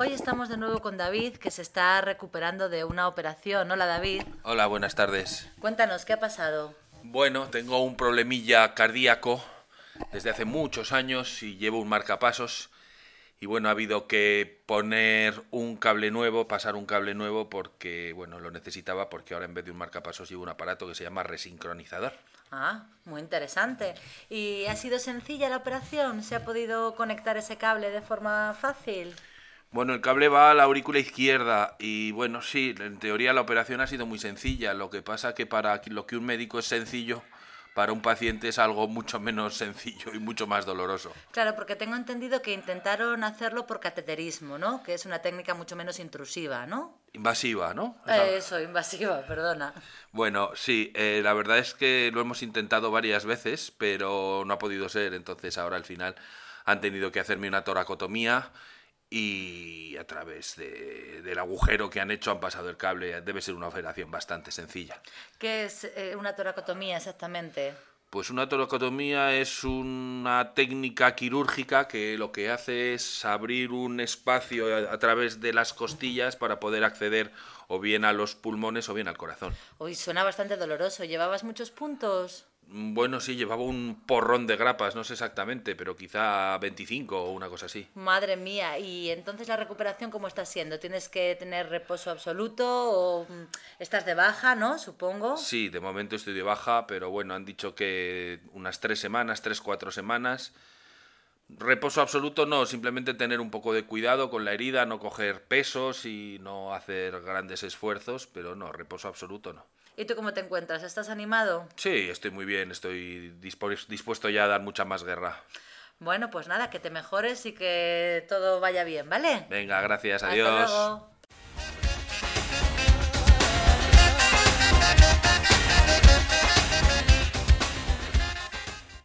Hoy estamos de nuevo con David, que se está recuperando de una operación. Hola David. Hola, buenas tardes. Cuéntanos, ¿qué ha pasado? Bueno, tengo un problemilla cardíaco desde hace muchos años y llevo un marcapasos. Y bueno, ha habido que poner un cable nuevo, pasar un cable nuevo porque, bueno, lo necesitaba porque ahora en vez de un marcapasos llevo un aparato que se llama resincronizador. Ah, muy interesante. ¿Y ha sido sencilla la operación? ¿Se ha podido conectar ese cable de forma fácil? Bueno, el cable va a la aurícula izquierda y bueno, sí, en teoría la operación ha sido muy sencilla. Lo que pasa que para lo que un médico es sencillo, para un paciente es algo mucho menos sencillo y mucho más doloroso. Claro, porque tengo entendido que intentaron hacerlo por cateterismo, ¿no? Que es una técnica mucho menos intrusiva, ¿no? Invasiva, ¿no? Eso, invasiva, perdona. Bueno, sí, eh, la verdad es que lo hemos intentado varias veces, pero no ha podido ser, entonces ahora al final han tenido que hacerme una toracotomía y a través de, del agujero que han hecho han pasado el cable. Debe ser una operación bastante sencilla. ¿Qué es eh, una toracotomía exactamente? Pues una toracotomía es una técnica quirúrgica que lo que hace es abrir un espacio a, a, través de las costillas para poder acceder o bien a los pulmones o bien al corazón. Uy, suena bastante doloroso. ¿Llevabas muchos puntos? Bueno, sí, llevaba un porrón de grapas, no sé exactamente, pero quizá 25 o una cosa así. Madre mía, ¿y entonces la recuperación cómo está siendo? ¿Tienes que tener reposo absoluto o mm, estás de baja, no? Supongo. Sí, de momento estoy de baja, pero bueno, han dicho que unas tres semanas, tres, cuatro semanas. Reposo absoluto no, simplemente tener un poco de cuidado con la herida, no coger pesos y no hacer grandes esfuerzos, pero no, reposo absoluto no. ¿Y tú cómo te encuentras? ¿Estás animado? Sí, estoy muy bien, estoy dispuesto ya a dar mucha más guerra. Bueno, pues nada, que te mejores y que todo vaya bien, ¿vale? Venga, gracias, Hasta adiós. luego.